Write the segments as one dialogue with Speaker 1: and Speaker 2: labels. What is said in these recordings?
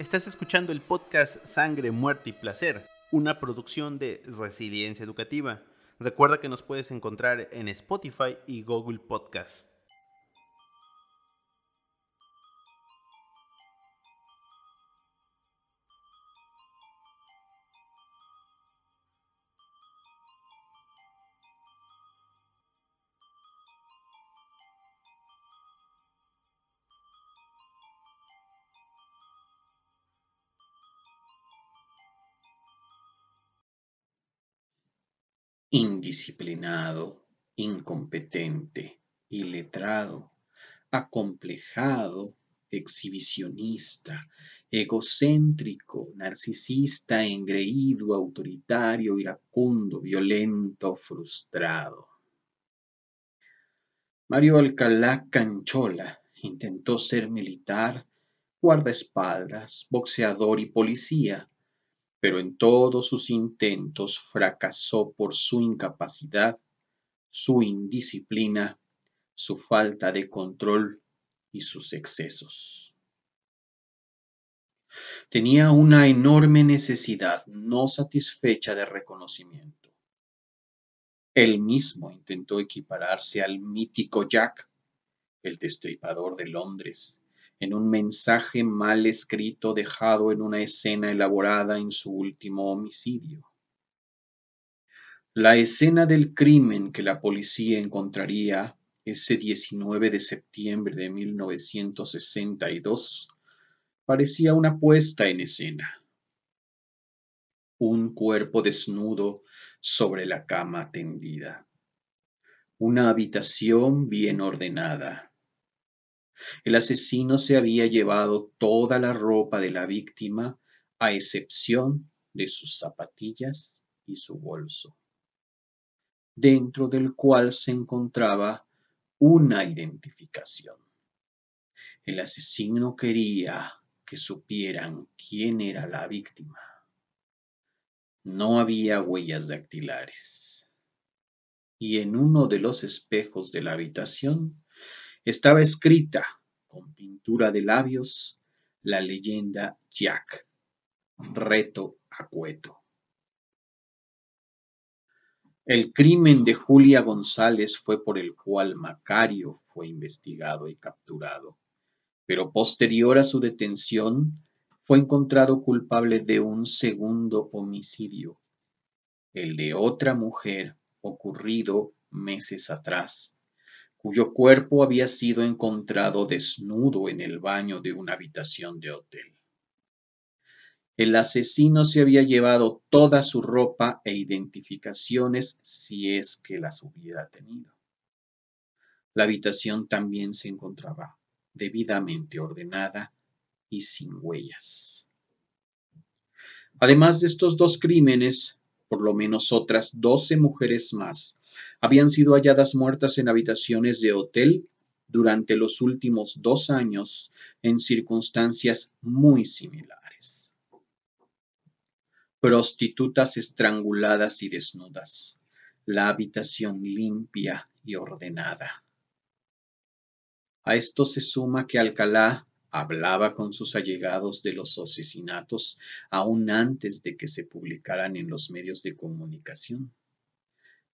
Speaker 1: Estás escuchando el podcast Sangre, Muerte y Placer, una producción de Resiliencia Educativa. Recuerda que nos puedes encontrar en Spotify y Google Podcast.
Speaker 2: Indisciplinado, incompetente, iletrado, acomplejado, exhibicionista, egocéntrico, narcisista, engreído, autoritario, iracundo, violento, frustrado. Mario Alcalá Canchola intentó ser militar, guardaespaldas, boxeador y policía, pero en todos sus intentos fracasó por su incapacidad, su indisciplina, su falta de control y sus excesos. Tenía una enorme necesidad no satisfecha de reconocimiento. Él mismo intentó equipararse al mítico Jack, el destripador de Londres, en un mensaje mal escrito dejado en una escena elaborada en su último homicidio. La escena del crimen que la policía encontraría ese 19 de septiembre de 1962 parecía una puesta en escena. Un cuerpo desnudo sobre la cama tendida. Una habitación bien ordenada el asesino se había llevado toda la ropa de la víctima, a excepción de sus zapatillas y su bolso, dentro del cual se encontraba una identificación. El asesino quería que supieran quién era la víctima. No había huellas dactilares. Y en uno de los espejos de la habitación estaba escrita con pintura de labios la leyenda Jack, reto a cueto. El crimen de Julia González fue por el cual Macario fue investigado y capturado, pero posterior a su detención fue encontrado culpable de un segundo homicidio, el de otra mujer ocurrido meses atrás cuyo cuerpo había sido encontrado desnudo en el baño de una habitación de hotel. El asesino se había llevado toda su ropa e identificaciones si es que las hubiera tenido. La habitación también se encontraba debidamente ordenada y sin huellas. Además de estos dos crímenes, por lo menos otras doce mujeres más habían sido halladas muertas en habitaciones de hotel durante los últimos dos años en circunstancias muy similares. Prostitutas estranguladas y desnudas, la habitación limpia y ordenada. A esto se suma que Alcalá hablaba con sus allegados de los asesinatos aún antes de que se publicaran en los medios de comunicación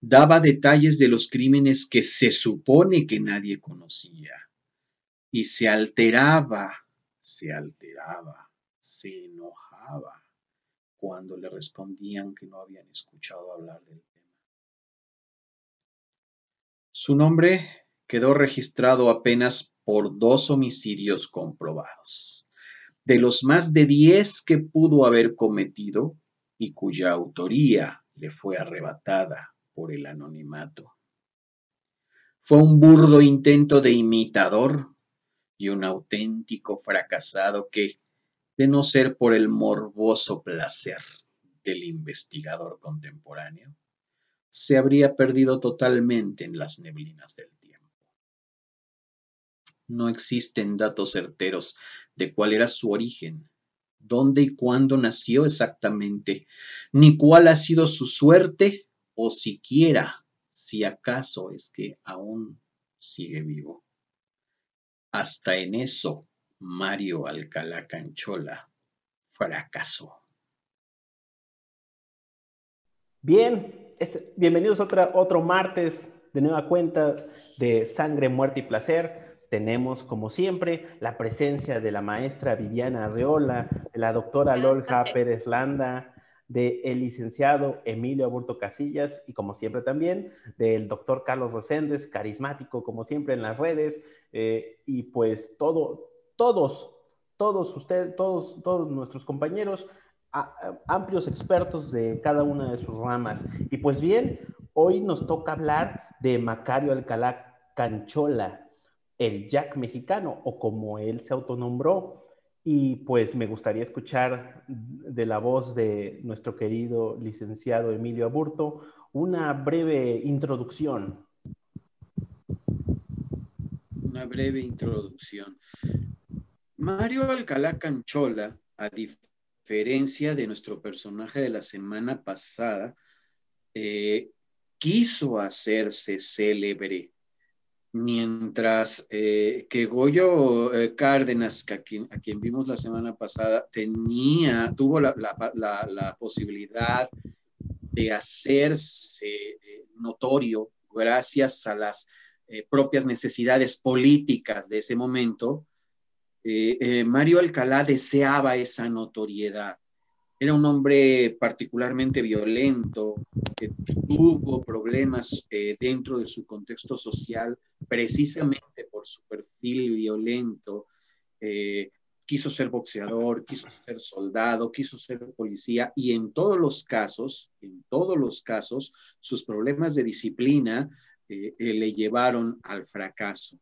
Speaker 2: daba detalles de los crímenes que se supone que nadie conocía. Y se alteraba, se alteraba, se enojaba cuando le respondían que no habían escuchado hablar del tema. Su nombre quedó registrado apenas por dos homicidios comprobados, de los más de diez que pudo haber cometido y cuya autoría le fue arrebatada por el anonimato. Fue un burdo intento de imitador y un auténtico fracasado que, de no ser por el morboso placer del investigador contemporáneo, se habría perdido totalmente en las neblinas del tiempo. No existen datos certeros de cuál era su origen, dónde y cuándo nació exactamente, ni cuál ha sido su suerte o siquiera si acaso es que aún sigue vivo. Hasta en eso, Mario Alcalá Canchola fracasó.
Speaker 1: Bien, bienvenidos a otra, otro martes de nueva cuenta de Sangre, Muerte y Placer. Tenemos, como siempre, la presencia de la maestra Viviana Arreola, de la doctora Lolja Pérez Landa, del licenciado Emilio Aburto Casillas y como siempre también del doctor Carlos Reséndez, carismático como siempre en las redes eh, y pues todo, todos, todos ustedes, todos, todos nuestros compañeros, amplios expertos de cada una de sus ramas. Y pues bien, hoy nos toca hablar de Macario Alcalá Canchola, el Jack mexicano o como él se autonombró. Y pues me gustaría escuchar de la voz de nuestro querido licenciado Emilio Aburto una breve introducción.
Speaker 2: Una breve introducción. Mario Alcalá Canchola, a diferencia de nuestro personaje de la semana pasada, eh, quiso hacerse célebre mientras eh, que Goyo eh, Cárdenas, a, quien, vimos la semana pasada, tenía, tuvo la, posibilidad de hacerse eh, notorio gracias a las propias necesidades políticas de ese momento, Mario Alcalá deseaba esa notoriedad. Era un hombre particularmente violento, que tuvo problemas eh, dentro de su contexto social precisamente por su perfil violento. Eh, quiso ser boxeador, quiso ser soldado, quiso ser policía y en todos los casos, en todos los casos, sus problemas de disciplina eh, le llevaron al fracaso.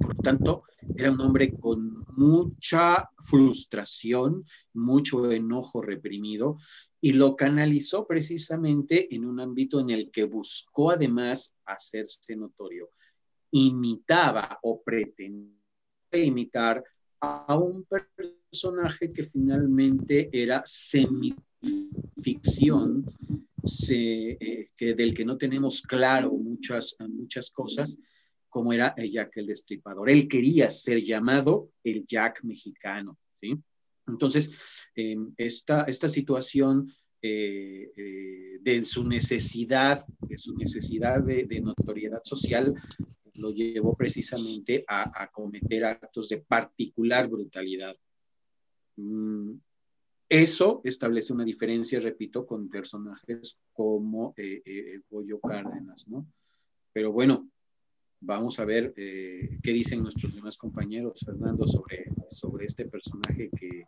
Speaker 2: Por tanto, era un hombre con mucha frustración, mucho enojo reprimido y lo canalizó precisamente en un ámbito en el que buscó además hacerse notorio. Imitaba o pretendía imitar a un personaje que finalmente era semificción, eh, que del que no tenemos claro muchas, muchas cosas, como era Jack el Destripador. Él quería ser llamado el Jack mexicano, ¿sí? Entonces, em, esta, esta, situación eh, eh, de su necesidad, de su necesidad de, notoriedad social, lo llevó precisamente a, cometer actos de particular brutalidad. Mm, eso establece una diferencia, repito, con personajes como eh, Goyo Cárdenas, ¿no? Pero bueno, vamos a ver eh, qué dicen nuestros demás compañeros, Fernando, sobre, sobre este personaje que,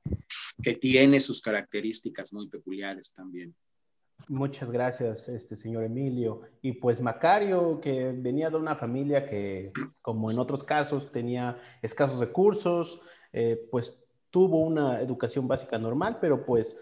Speaker 2: que, tiene sus características muy peculiares también.
Speaker 1: Muchas gracias, este señor Emilio. Y pues Macario, que venía de una familia que, como en otros casos, tenía escasos recursos, eh, pues tuvo una educación básica normal, pero pues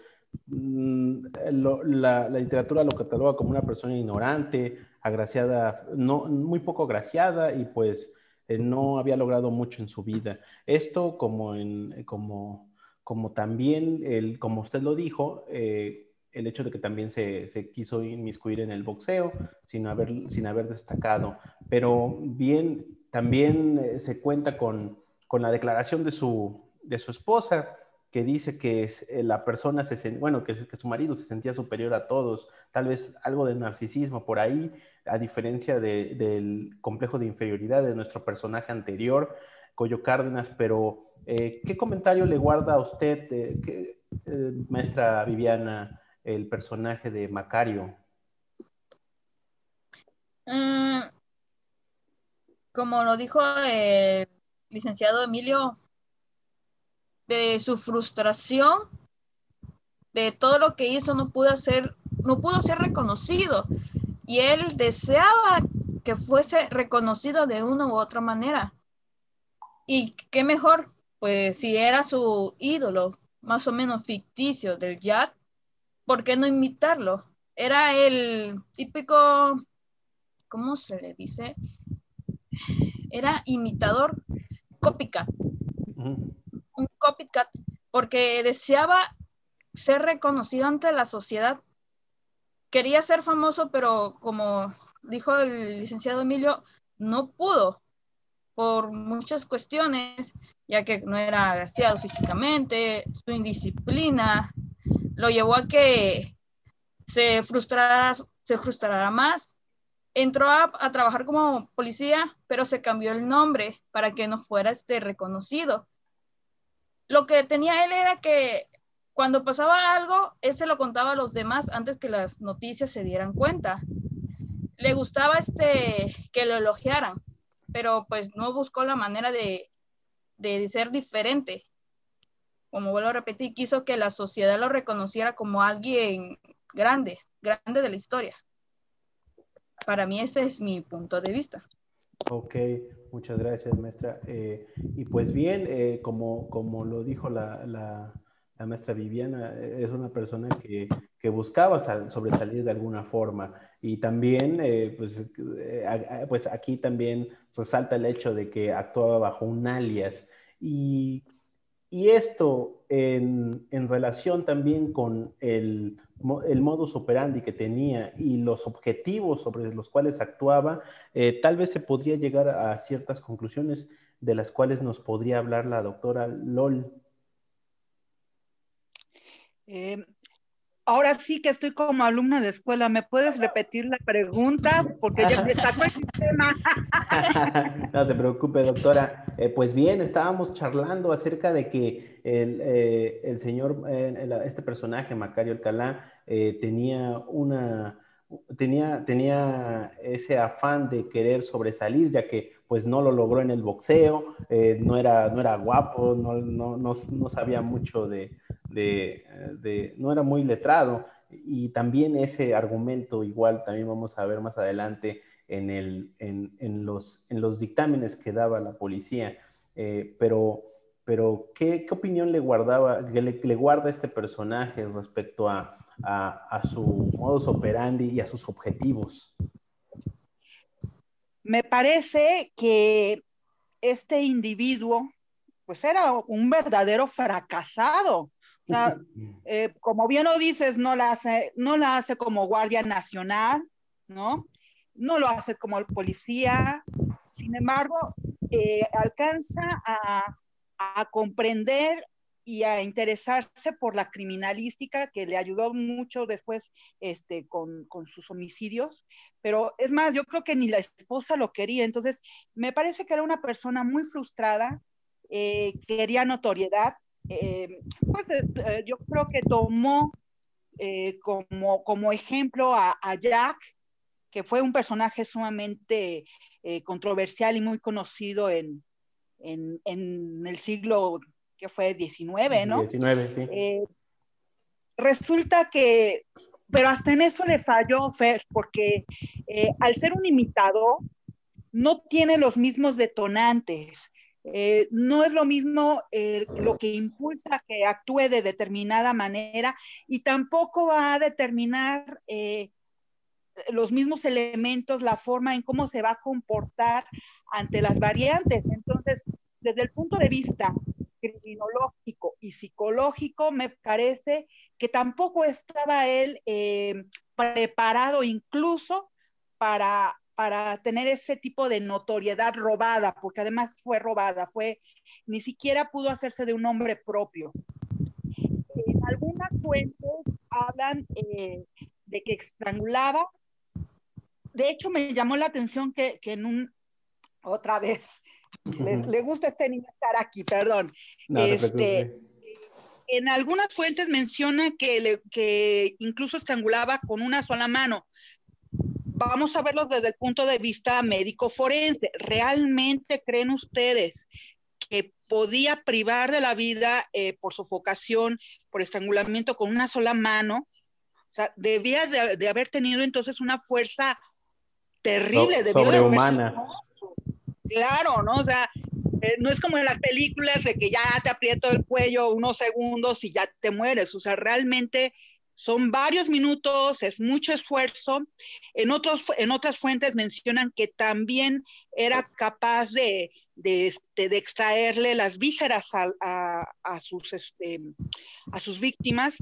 Speaker 1: mm, la, la, literatura lo cataloga como una persona ignorante, agraciada, no, muy poco agraciada y pues eh, no había logrado mucho en su vida. Esto como, en, como, como también, el, como usted lo dijo, eh, el hecho de que también se, se, quiso inmiscuir en el boxeo sin haber, sin haber destacado. Pero bien, también eh, se cuenta con, con la declaración de su, de su esposa, que dice que la persona, se, bueno, que, su marido se sentía superior a todos, tal vez algo de narcisismo por ahí, a diferencia del complejo de inferioridad de nuestro personaje anterior, Coyo Cárdenas, pero eh, ¿qué comentario le guarda a usted, eh, maestra Viviana, el personaje de Macario?
Speaker 3: Mm, como lo dijo el licenciado Emilio, de su frustración, de todo lo que hizo, no pudo ser, no pudo ser reconocido y él deseaba que fuese reconocido de una u otra manera. Y qué mejor, pues si era su ídolo, más o menos ficticio del Jack, ¿por qué no imitarlo? Era el típico, ¿cómo se le dice? Era imitador copycat. Un copycat, porque deseaba ser reconocido ante la sociedad quería ser famoso, pero como dijo el licenciado Emilio, no pudo, por muchas cuestiones, ya que no era agraciado físicamente, su indisciplina lo llevó a que se frustrara, se frustrara más. Entró a, a, trabajar como policía, pero se cambió el nombre para que no fuera este reconocido. Lo que tenía él era que cuando pasaba algo, él se lo contaba a los demás antes que las noticias se dieran cuenta. Le gustaba este que lo elogiaran, pero pues no buscó la manera de, de ser diferente. Como vuelvo a repetir, quiso que la sociedad lo reconociera como alguien grande, grande de la historia. Para mí ese es mi punto de vista.
Speaker 1: Ok, muchas gracias, maestra. Eh, y pues bien, eh, como, como lo dijo la, la, maestra Viviana, eh, es una persona que, que buscaba sobresalir de alguna forma. Y también, eh, pues, eh, pues aquí también resalta el hecho de que actuaba bajo un alias. Y, y esto en, relación también con el, el, modus operandi que tenía y los objetivos sobre los cuales actuaba, eh, tal vez se podría llegar a ciertas conclusiones de las cuales nos podría hablar la doctora Lol.
Speaker 4: Eh, ahora sí que estoy como alumna de escuela. ¿Me puedes repetir la pregunta? Porque ya me sacó el sistema.
Speaker 1: no se preocupe, doctora. Eh, pues bien, estábamos charlando acerca de que el, eh, el señor, eh, este personaje, Macario Alcalá, tenía una... Tenía, tenía ese afán de querer sobresalir, ya que pues no lo logró en el boxeo, no, era, no era guapo, no, no, no, no sabía mucho de, de, de, no era muy letrado. Y también ese argumento igual también vamos a ver más adelante en, el, en, en los, en los dictámenes que daba la policía. Eh, pero, pero ¿qué, ¿qué, opinión le, guardaba, le, le, guarda este personaje respecto a, a, a su modus operandi y a sus objetivos?
Speaker 4: Me parece que este individuo, pues era un verdadero fracasado. Eh, como bien lo dices, no la hace, no la hace como guardia nacional, ¿no? No lo hace como policía. Sin embargo, eh, alcanza a, comprender y a interesarse por la criminalística que le ayudó mucho después este, con, con, sus homicidios. Pero es más, yo creo que ni la esposa lo quería. Entonces, me parece que era una persona muy frustrada, eh, quería notoriedad, eh, pues eh, yo creo que tomó eh, como, como ejemplo a, a, Jack, que fue un personaje sumamente controversial y muy conocido en, en, en, el siglo que fue 19, ¿no?
Speaker 1: 19, sí.
Speaker 4: Resulta que, pero hasta en eso le falló Fer, porque al ser un imitador, no tiene los mismos detonantes. Eh, no es lo mismo eh, lo que impulsa que actúe de determinada manera y tampoco va a determinar eh, los mismos elementos, la forma en cómo se va a comportar ante las variantes. Entonces, desde el punto de vista criminológico y psicológico, me parece que tampoco estaba él eh, preparado incluso para para tener ese tipo de notoriedad robada, porque además fue robada, fue, ni siquiera pudo hacerse de un nombre propio. En algunas fuentes hablan eh, de que estrangulaba. De hecho, me llamó la atención que, que en un, otra vez, les, le gusta a este niño estar aquí, perdón. No, este, en algunas fuentes menciona que, le, que incluso estrangulaba con una sola mano vamos a verlo desde el punto de vista médico forense. ¿Realmente creen ustedes que podía privar de la vida eh, por sofocación, por estrangulamiento con una sola mano? O sea, debía de, de haber tenido entonces una fuerza terrible.
Speaker 1: So, sobrehumana.
Speaker 4: De claro, ¿no? O sea, eh, no es como en las películas de que ya te aprieto el cuello unos segundos y ya te mueres. O sea, realmente son varios minutos, es mucho esfuerzo. En, otros, en otras fuentes mencionan que también era capaz de, de, este, de extraerle las vísceras a, a, sus, este, a sus víctimas.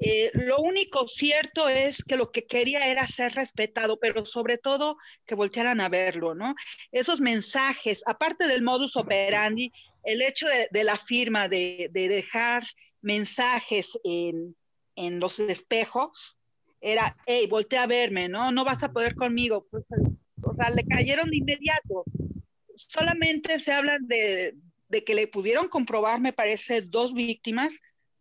Speaker 4: Eh, lo único cierto es que lo que quería era ser respetado, pero sobre todo que voltearan a verlo, ¿no? Esos mensajes, aparte del modus operandi, el hecho de, la firma, de, dejar mensajes en, en, los espejos, era, hey, voltea a verme, ¿no? No vas a poder conmigo. Pues, o sea, le cayeron de inmediato. Solamente se habla de, de que le pudieron comprobar, me parece, dos víctimas,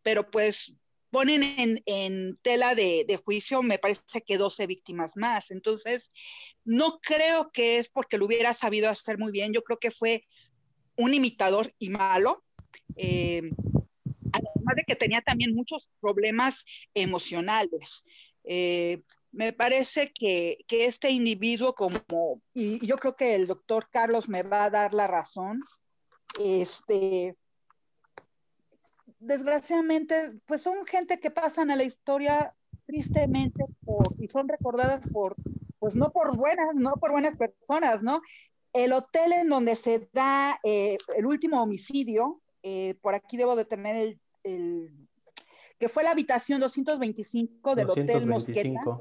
Speaker 4: pero pues ponen en, tela de, juicio, me parece que 12 víctimas más. Entonces, no creo que es porque lo hubiera sabido hacer muy bien, yo creo que fue un imitador y malo. Eh, además de que tenía también muchos problemas emocionales. Eh, me parece que, que, este individuo como, y yo creo que el doctor Carlos me va a dar la razón, este, desgraciadamente, pues son gente que pasan a la historia tristemente y son recordadas por, pues no por buenas, no por buenas personas, ¿no? El hotel en donde se da eh, el último homicidio, eh, por aquí debo de tener el, que fue la habitación 225 del Hotel Mosqueta.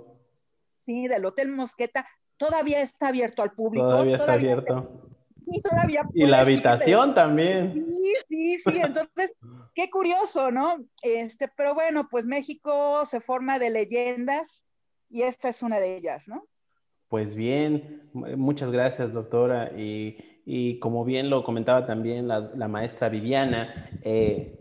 Speaker 4: Sí, del Hotel Mosqueta todavía está abierto al público.
Speaker 1: Todavía, está abierto.
Speaker 4: Y, todavía
Speaker 1: y la habitación también.
Speaker 4: Sí, sí, sí. Entonces, qué curioso, ¿no? Este, pero bueno, pues México se forma de leyendas y esta es una de ellas, ¿no?
Speaker 1: Pues bien, muchas gracias, doctora. Y, como bien lo comentaba también la, maestra Viviana, eh,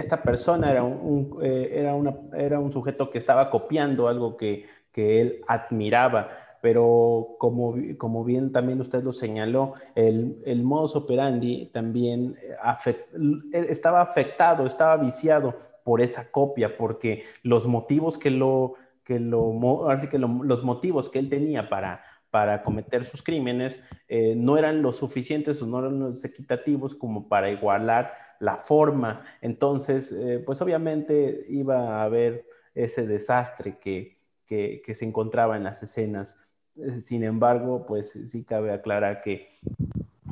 Speaker 1: esta persona era un, eh, era, una, era un sujeto que estaba copiando algo que, que él admiraba pero como, como bien también usted lo señaló, el, el modus operandi también eh, estaba afectado, estaba viciado por esa copia, porque los motivos que lo, que lo, así que los motivos que él tenía para, para cometer sus crímenes eh, no eran lo suficientes o no eran los equitativos como para igualar la forma. Entonces, eh, pues obviamente iba a haber ese desastre que, que, que se encontraba en las escenas eh, sin embargo, pues sí cabe aclarar que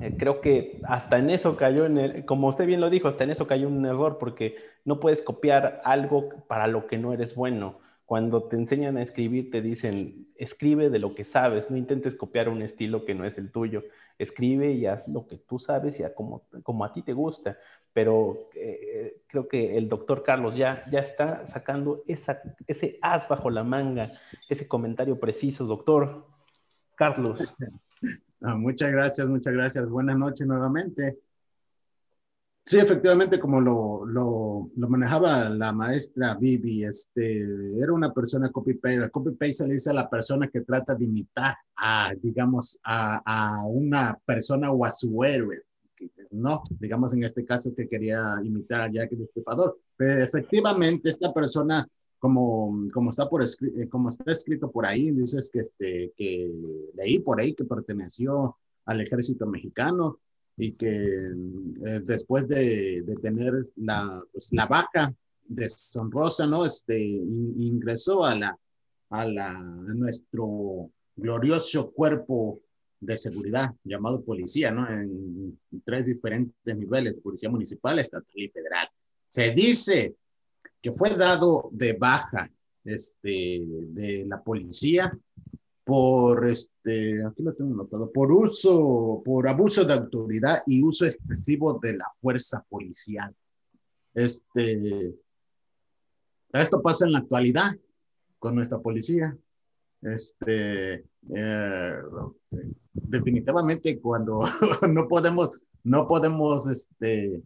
Speaker 1: eh, creo que hasta en eso cayó, en el, como usted bien lo dijo, hasta en eso cayó un error porque no puedes copiar algo para lo que no eres bueno. Cuando te enseñan a escribir te dicen, escribe de lo que sabes, no intentes copiar un estilo que no es el tuyo, escribe y haz lo que tú sabes y a como, como a ti te gusta. Pero eh, creo que el doctor Carlos ya, ya está sacando esa, ese as bajo la manga, ese comentario preciso, doctor. Carlos.
Speaker 5: Muchas gracias, muchas gracias. Buenas noches nuevamente. Sí, efectivamente, como lo, lo, lo, manejaba la maestra Vivi, este, era una persona copy-paste. Copy-paste se le dice a la persona que trata de imitar a, digamos, a, a una persona o a su héroe. No, digamos en este caso que quería imitar a Jack el Destripador. Pero efectivamente, esta persona como, como, está por eh, como está escrito por ahí, dices que, este, que leí por ahí que perteneció al ejército mexicano y que eh, después de, tener la, pues, la vaca deshonrosa, ¿no? Este, ingresó a, la, a, la, nuestro glorioso cuerpo de seguridad llamado policía, ¿no? En tres diferentes niveles, policía municipal, estatal y federal. Se dice que fue dado de baja este, de la policía por, este, aquí lo tengo notado, por uso, por abuso de autoridad y uso excesivo de la fuerza policial. Este, esto pasa en la actualidad con nuestra policía. Este, eh, definitivamente cuando no podemos, no podemos, este,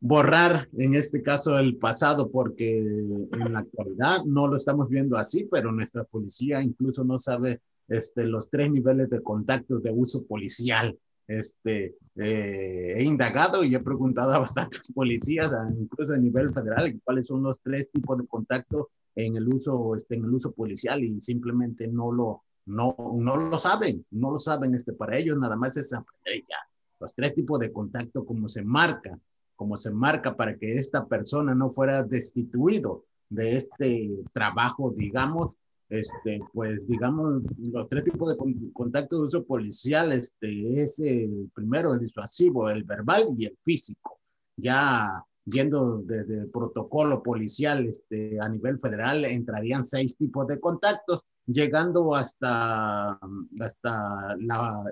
Speaker 5: borrar en este caso el pasado porque en la actualidad no lo estamos viendo así, pero nuestra policía incluso no sabe este, los tres niveles de contactos de uso policial. Este, eh, he indagado y he preguntado a bastantes policías, incluso a nivel federal, cuáles son los tres tipos de contacto en el uso, este, en el uso policial y simplemente no lo, no, no lo saben, no lo saben. Este, para ellos nada más es aprender ya los tres tipos de contacto como se marca como se marca para que esta persona no fuera destituido de este trabajo, digamos, este, pues digamos, los tres tipos de contacto de uso policial, este, es el primero, el disuasivo, el verbal y el físico. Ya yendo desde el protocolo policial este, a nivel federal, entrarían seis tipos de contactos, llegando hasta, hasta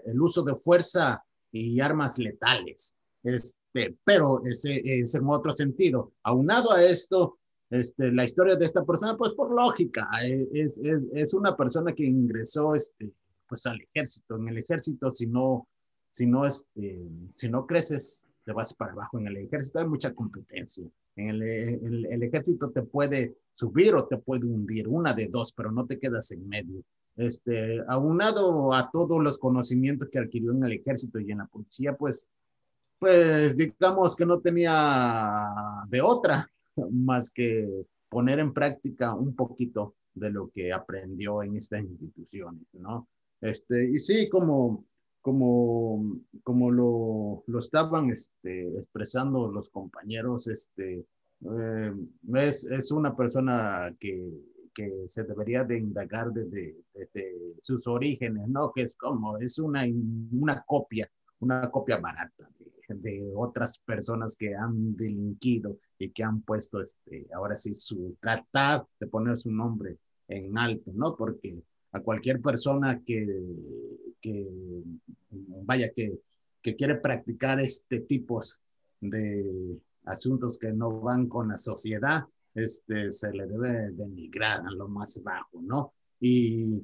Speaker 5: el uso de fuerza y armas letales. Este, pero ese es en otro sentido. Aunado a esto, este, la historia de esta persona, pues por lógica, eh, es, es, es una persona que ingresó este, pues al ejército. En el ejército, si no, si no, este, si no creces, te vas para abajo. En el ejército hay mucha competencia. En el, el, el, ejército te puede subir o te puede hundir, una de dos, pero no te quedas en medio. Este, aunado a todos los conocimientos que adquirió en el ejército y en la policía, pues, pues digamos que no tenía de otra más que poner en práctica un poquito de lo que aprendió en estas instituciones, ¿no? Este, y sí, como, como, como lo, lo estaban este, expresando los compañeros, este, eh, es, es, una persona que, que, se debería de indagar desde, desde, sus orígenes, ¿no? Que es como, es una, una copia, una copia barata de otras personas que han delinquido y que han puesto, este, ahora sí, su tratar de poner su nombre en alto, ¿no? Porque a cualquier persona que, que vaya, que, que quiere practicar este tipo de asuntos que no van con la sociedad, este, se le debe denigrar a lo más bajo, ¿no? Y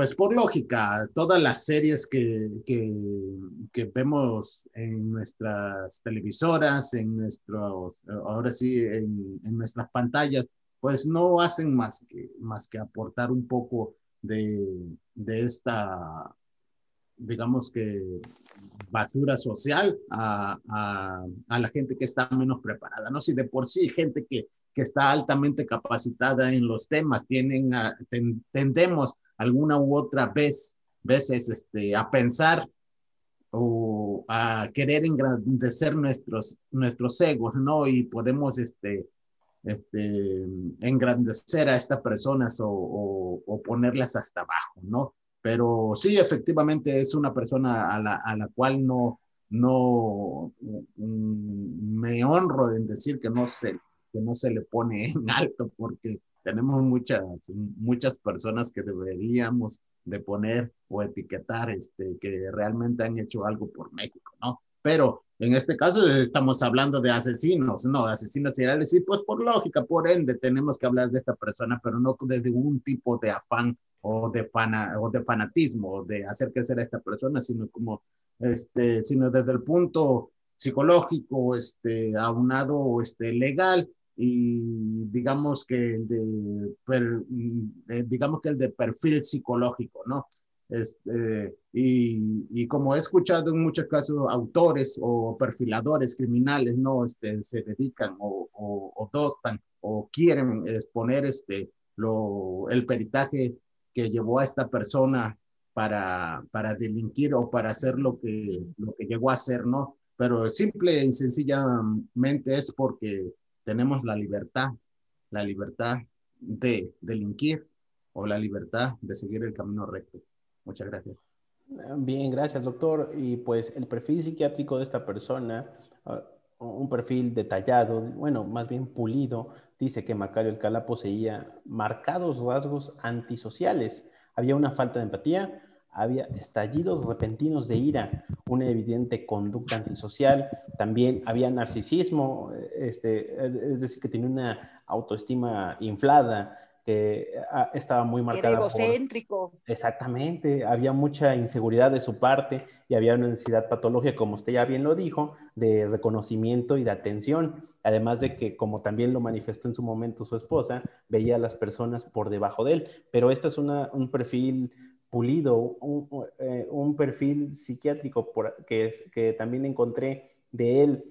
Speaker 5: pues por lógica, todas las series que, que, vemos en nuestras televisoras, en nuestros, ahora sí, en, en, nuestras pantallas, pues no hacen más que, más que aportar un poco de, de esta, digamos que, basura social a, a, a, la gente que está menos preparada, ¿no? Si de por sí gente que, que está altamente capacitada en los temas, tienen, tendemos alguna u otra vez, veces este, a pensar o a querer engrandecer nuestros, nuestros egos, ¿no? Y podemos este, este, engrandecer a estas personas o, o, o, ponerlas hasta abajo, ¿no? Pero sí, efectivamente es una persona a la, a la cual no, no mm, me honro en decir que no se, que no se le pone en alto porque tenemos muchas, muchas personas que deberíamos de poner o etiquetar este, que realmente han hecho algo por México, ¿no? Pero en este caso estamos hablando de asesinos, ¿no? Asesinos seriales, y pues por lógica, por ende, tenemos que hablar de esta persona, pero no desde un tipo de afán o de, fana, o de fanatismo, de hacer crecer a esta persona, sino como, este, sino desde el punto psicológico, este, aunado, este, legal, y digamos que de, digamos que el de perfil psicológico, ¿no? Este, y, y, como he escuchado en muchos casos, autores o perfiladores criminales, ¿no? Este, se dedican o, o, o dotan o quieren exponer este, lo, el peritaje que llevó a esta persona para, para delinquir o para hacer lo que, lo que llegó a hacer, ¿no? Pero simple y sencillamente es porque tenemos la libertad, la libertad de delinquir o la libertad de seguir el camino recto. Muchas gracias.
Speaker 1: Bien, gracias, doctor. Y pues el perfil psiquiátrico de esta persona, uh, un perfil detallado, bueno, más bien pulido, dice que Macario Alcalá poseía marcados rasgos antisociales. Había una falta de empatía, había estallidos repentinos de ira, una evidente conducta antisocial, también había narcisismo, este, es decir, que tenía una autoestima inflada, que ah, estaba muy marcada.
Speaker 4: Era egocéntrico.
Speaker 1: exactamente, había mucha inseguridad de su parte y había una necesidad patológica, como usted ya bien lo dijo, de reconocimiento y de atención. Además de que, como también lo manifestó en su momento su esposa, veía a las personas por debajo de él. Pero este es una, un perfil pulido, un, eh, un perfil psiquiátrico que, también encontré de él,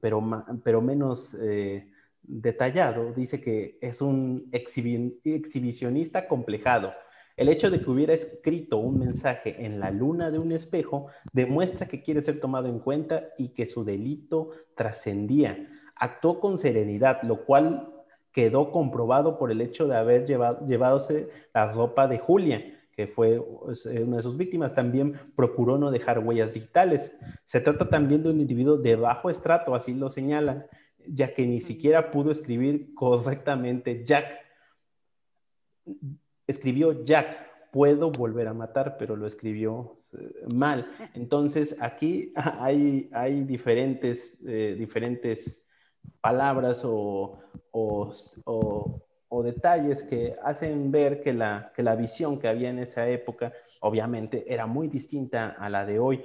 Speaker 1: pero, pero menos eh, detallado. Dice que es un exhibicionista complejado. El hecho de que hubiera escrito un mensaje en la luna de un espejo demuestra que quiere ser tomado en cuenta y que su delito trascendía. Actuó con serenidad, lo cual quedó comprobado por el hecho de haber llevado, la ropa de Julia que fue eh, una de sus víctimas, también procuró no dejar huellas digitales. Se trata también de un individuo de bajo estrato, así lo señalan. ya que ni siquiera pudo escribir correctamente Jack. Escribió Jack, puedo volver a matar, pero lo escribió eh, mal. Entonces, aquí hay, hay diferentes, eh, diferentes palabras o, o, detalles que hacen ver que la, que la visión que había en esa época, obviamente, era muy distinta a la de hoy.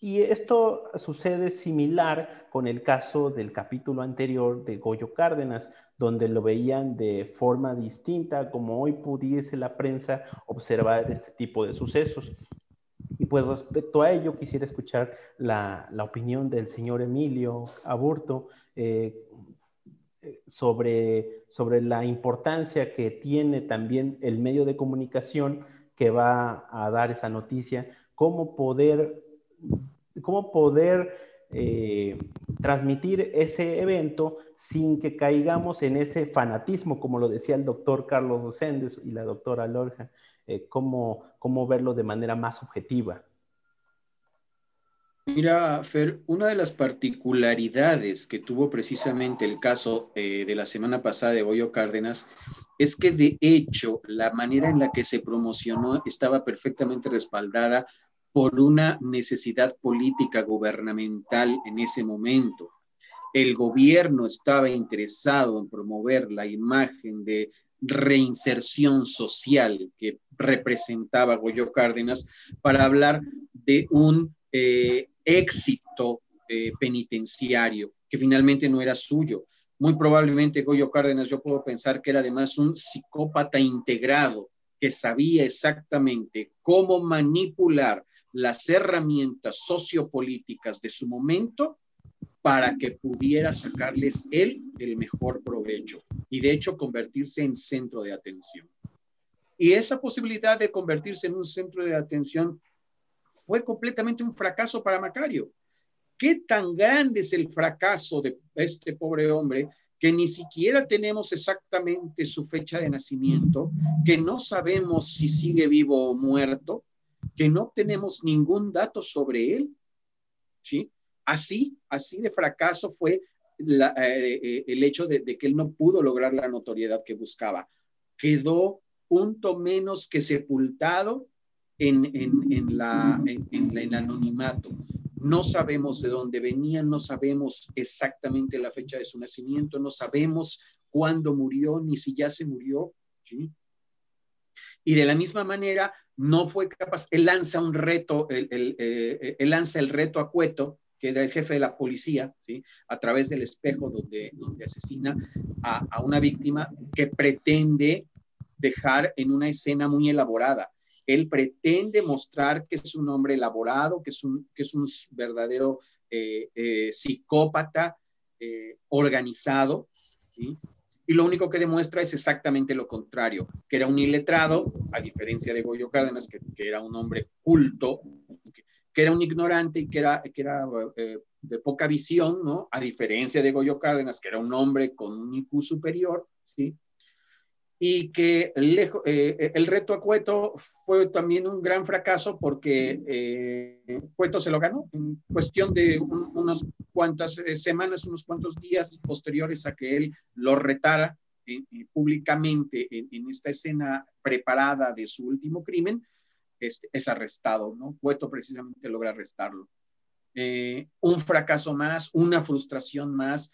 Speaker 1: Y esto sucede similar con el caso del capítulo anterior de Goyo Cárdenas, donde lo veían de forma distinta, como hoy pudiese la prensa observar este tipo de sucesos. Y pues respecto a ello, quisiera escuchar la, la opinión del señor Emilio Aburto eh, sobre, sobre la importancia que tiene también el medio de comunicación que va a dar esa noticia, cómo poder cómo poder eh, transmitir ese evento sin que caigamos en ese fanatismo, como lo decía el doctor Carlos Rosendes y la doctora Lorja, eh, cómo, cómo verlo de manera más objetiva.
Speaker 2: Mira, Fer, una de las particularidades que tuvo precisamente el caso eh, de la semana pasada de Goyo Cárdenas es que de hecho la manera en la que se promocionó estaba perfectamente respaldada por una necesidad política gubernamental en ese momento. El gobierno estaba interesado en promover la imagen de reinserción social que representaba Goyo Cárdenas para hablar de un eh, éxito eh, penitenciario que finalmente no era suyo. Muy probablemente Goyo Cárdenas, yo puedo pensar que era además un psicópata integrado que sabía exactamente cómo manipular las herramientas sociopolíticas de su momento para que pudiera sacarles él el mejor provecho y de hecho convertirse en centro de atención. Y esa posibilidad de convertirse en un centro de atención fue completamente un fracaso para Macario. ¿Qué tan grande es el fracaso de este pobre hombre que ni siquiera tenemos exactamente su fecha de nacimiento, que no sabemos si sigue vivo o muerto, que no tenemos ningún dato sobre él. ¿sí? Así, así de fracaso fue eh, el hecho de, que él no pudo lograr la notoriedad que buscaba. Quedó punto menos que sepultado en, en, la, en, el anonimato. No sabemos de dónde venía, no sabemos exactamente la fecha de su nacimiento, no sabemos cuándo murió, ni si ya se murió. ¿sí? Y de la misma manera, no fue capaz, él lanza un reto, él, eh, lanza el reto a Cueto, que era el jefe de la policía, ¿sí? a través del espejo donde, donde asesina a, a, una víctima que pretende dejar en una escena muy elaborada. Él pretende mostrar que es un hombre elaborado, que es un, que es un verdadero eh, eh, psicópata organizado, ¿sí? y lo único que demuestra es exactamente lo contrario, que era un iletrado, a diferencia de Goyo Cárdenas, que, era un hombre culto, que, era un ignorante y que era, que era eh, de poca visión, ¿no? A diferencia de Goyo Cárdenas, que era un hombre con un IQ superior, ¿sí? Y que lejos, eh, el reto a Cueto fue también un gran fracaso porque eh, Cueto se lo ganó en cuestión de unas cuantas eh, semanas, unos cuantos días posteriores a que él lo retara públicamente en, esta escena preparada de su último crimen, este, es arrestado, ¿no? Cueto precisamente logra arrestarlo. un fracaso más, una frustración más,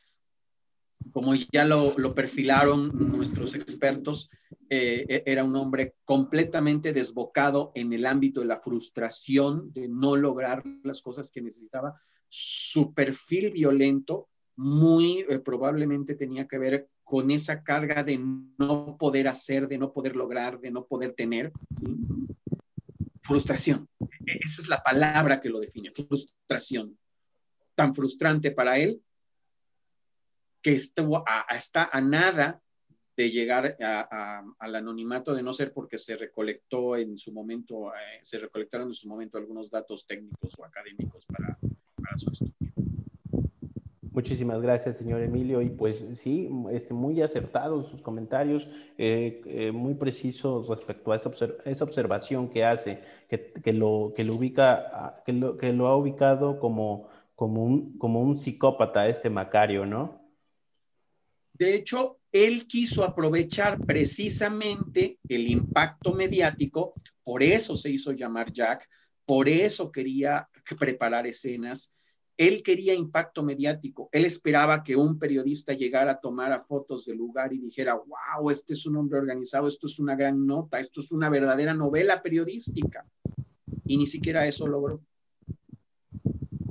Speaker 2: como ya lo, perfilaron nuestros expertos, eh, e-, era un hombre completamente desbocado en el ámbito de la frustración, de no lograr las cosas que necesitaba. Su perfil violento muy eh, probablemente tenía que ver con esa carga de no poder hacer, de no poder lograr, de no poder tener. Frustración. E-, esa es la palabra que lo define, frustración. Tan frustrante para él que estuvo está a nada de llegar al anonimato de no ser porque se recolectó en su momento, eh, se recolectaron en su momento algunos datos técnicos o académicos para, su estudio.
Speaker 1: Muchísimas gracias, señor Emilio. Y pues sí, este, muy acertados sus comentarios, eh, eh, muy precisos respecto a esa, esa observación que hace, que, que, lo, que, lo ubica, que lo, que lo ha ubicado como, como, un, como un psicópata, este Macario, ¿no?
Speaker 2: De hecho, él quiso aprovechar precisamente el impacto mediático, por eso se hizo llamar Jack, por eso quería preparar escenas. Él quería impacto mediático. Él esperaba que un periodista llegara a tomar fotos del lugar y dijera, wow, este es un hombre organizado, esto es una gran nota, esto es una verdadera novela periodística. Y ni siquiera eso logró.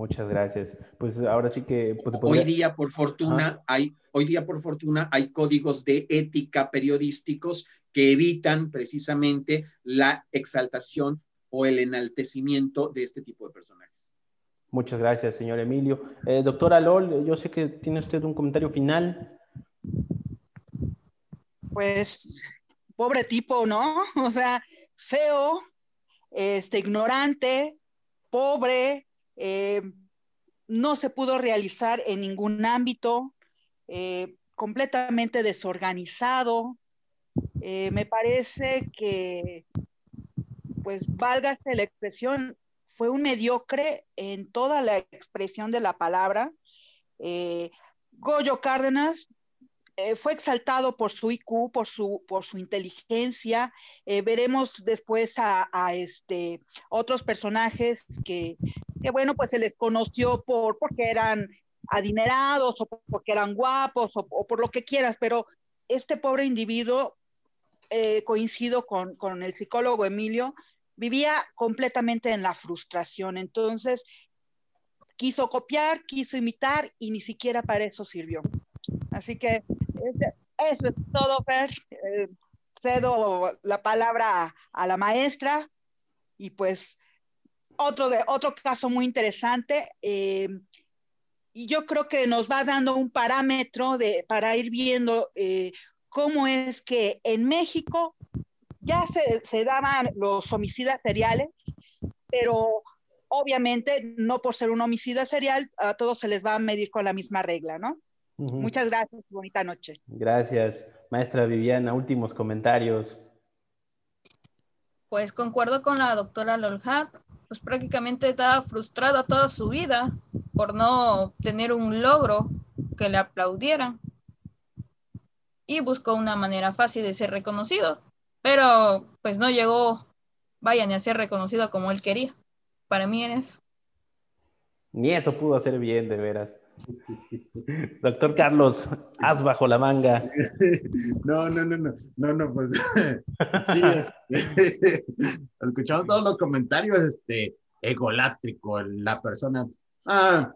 Speaker 1: Muchas gracias. Pues ahora sí que... Pues,
Speaker 2: Hoy día, por fortuna, hay, hoy día, por fortuna, hay códigos de ética periodísticos que evitan precisamente la exaltación o el enaltecimiento de este tipo de personajes.
Speaker 1: Muchas gracias, señor Emilio. Eh, doctora Lol, yo sé que tiene usted un comentario final.
Speaker 4: Pues, pobre tipo, ¿no? O sea, feo, este, ignorante, pobre, eh, no se pudo realizar en ningún ámbito, eh, completamente desorganizado. Eh, me parece que, pues, válgase la expresión, fue un mediocre en toda la expresión de la palabra. Goyo Cárdenas fue exaltado por su IQ, por su, por su inteligencia. veremos después a, a, este, otros personajes que que bueno, pues se les conoció por, porque eran adinerados o porque eran guapos o, por lo que quieras, pero este pobre individuo, eh, coincido con, con el psicólogo Emilio, vivía completamente en la frustración. Entonces, quiso copiar, quiso imitar y ni siquiera para eso sirvió. Así que eso es todo, Fer. Eh, cedo la palabra a la maestra y pues otro, de, otro caso muy interesante, eh, y yo creo que nos va dando un parámetro de, para ir viendo eh, cómo es que en México ya se, se, daban los homicidas seriales, pero obviamente no por ser un homicida serial, a todos se les va a medir con la misma regla, ¿no? Muchas gracias, bonita noche.
Speaker 1: Gracias, maestra Viviana, últimos comentarios.
Speaker 3: Pues concuerdo con la doctora Lolhat pues prácticamente estaba frustrada toda su vida por no tener un logro que le aplaudieran. Y buscó una manera fácil de ser reconocido, pero pues no llegó, vaya, ni a ser reconocido como él quería. Para mí eres.
Speaker 1: Ni eso pudo hacer bien, de veras. Doctor Carlos, haz bajo la manga.
Speaker 5: No, no, no, no, no, no, pues sí, escuchando todos los comentarios, este, egolátrico, la persona, ah,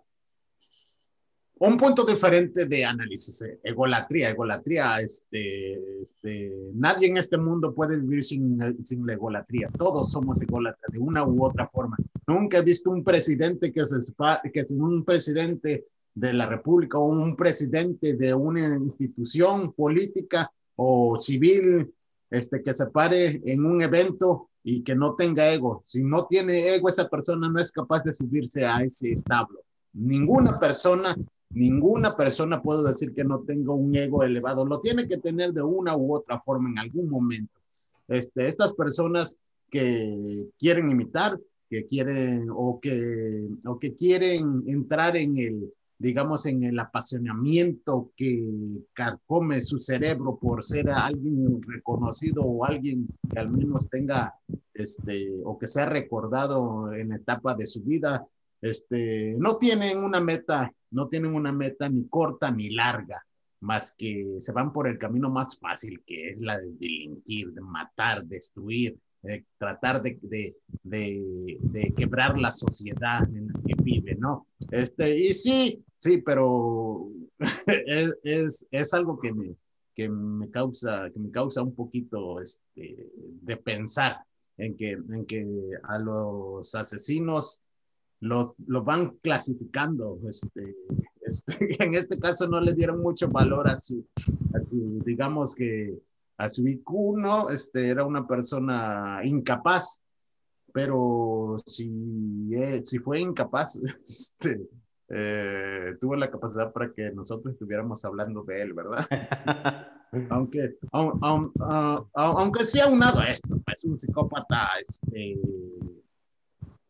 Speaker 5: un punto diferente de análisis, eh, egolatría, egolatría, este, este, nadie en este mundo puede vivir sin, sin la egolatría, todos somos ególatras de una u otra forma. Nunca he visto un presidente que se, que es un presidente de la República o un presidente de una institución política o civil este, que se pare en un evento y que no tenga ego. Si no tiene ego, esa persona no es capaz de subirse a ese establo. Ninguna persona, ninguna persona puedo decir que no tenga un ego elevado. Lo tiene que tener de una u otra forma en algún momento. Este, estas personas que quieren imitar, que quieren o que, o que quieren entrar en el, digamos, en el apasionamiento que carcome su cerebro por ser alguien reconocido o alguien que al menos tenga, este, o que sea recordado en etapa de su vida, este, no tienen una meta, no tienen una meta ni corta ni larga, más que se van por el camino más fácil, que es la de delinquir, de matar, destruir, tratar de, de, de, de, quebrar la sociedad en la que vive, ¿no? Este, y sí, sí, pero es, es, es, algo que me, que me, causa, que me causa un poquito este, de pensar en que, en que a los asesinos los, los van clasificando. Este, este, en este caso no le dieron mucho valor a su, a su digamos que a su IQ, ¿no? Este, era una persona incapaz, pero si, eh, si fue incapaz, este, eh, tuvo la capacidad para que nosotros estuviéramos hablando de él, ¿verdad? aunque, aunque sea unado a esto, es un psicópata, este,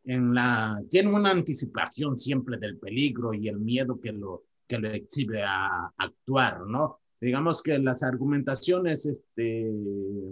Speaker 5: en la, tiene una anticipación siempre del peligro y el miedo que lo, que lo exhibe a actuar, ¿no? Digamos que las argumentaciones, este,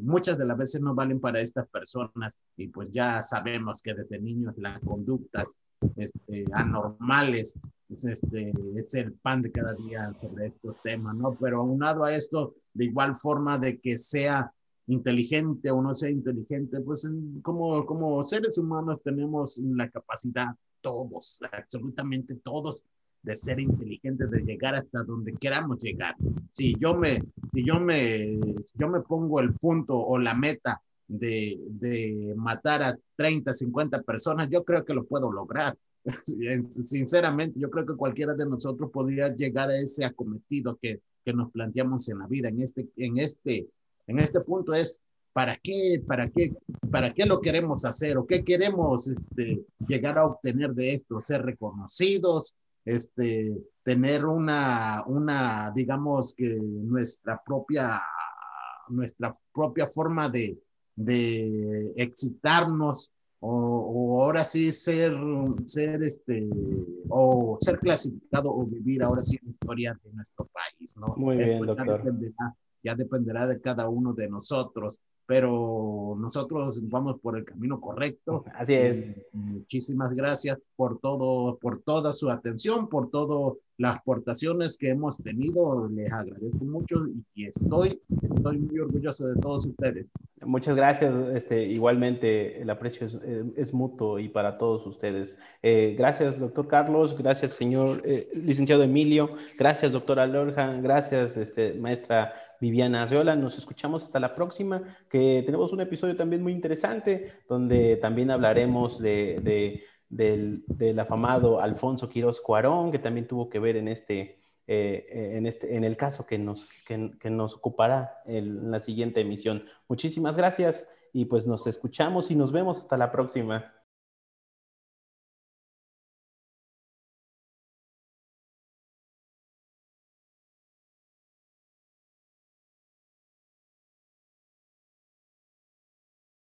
Speaker 5: muchas de las veces no valen para estas personas y pues ya sabemos que desde niños las conductas este, anormales es, este, es el pan de cada día sobre estos temas, ¿no? Pero aunado a esto, de igual forma de que sea inteligente o no sea inteligente, pues como, como seres humanos tenemos la capacidad, todos, absolutamente todos, de ser inteligentes, de llegar hasta donde queramos llegar. Si yo me, si yo me, yo me pongo el punto o la meta de, de matar a 30, 50 personas, yo creo que lo puedo lograr. Sinceramente, yo creo que cualquiera de nosotros podría llegar a ese acometido que, que nos planteamos en la vida. En este, en este, en este punto es ¿para qué, para qué, para qué lo queremos hacer o qué queremos este, llegar a obtener de esto? Ser reconocidos, este, tener una, una, digamos que nuestra propia, nuestra propia forma de, de excitarnos o, ahora sí ser, ser este, o ser clasificado o vivir ahora sí en la historia de nuestro país, ¿no?
Speaker 1: Muy bien, doctor.
Speaker 5: ya dependerá de cada uno de nosotros pero nosotros vamos por el camino correcto.
Speaker 1: Así es.
Speaker 5: Muchísimas gracias por todo, por toda su atención, por todas las aportaciones que hemos tenido. Les agradezco mucho y estoy, estoy muy orgulloso de todos ustedes.
Speaker 1: Muchas gracias. Este, igualmente, el aprecio es, es mutuo y para todos ustedes. Eh, gracias, doctor Carlos. Gracias, señor eh, licenciado Emilio. Gracias, doctora Lorja. Gracias, este, maestra Viviana Azeola. Nos escuchamos hasta la próxima, que tenemos un episodio también muy interesante, donde también hablaremos de, del, afamado Alfonso Quiroz Cuarón, que también tuvo que ver en este, eh, en, este, en el caso que nos, que, nos ocupará en la siguiente emisión. Muchísimas gracias y pues nos escuchamos y nos vemos hasta la próxima.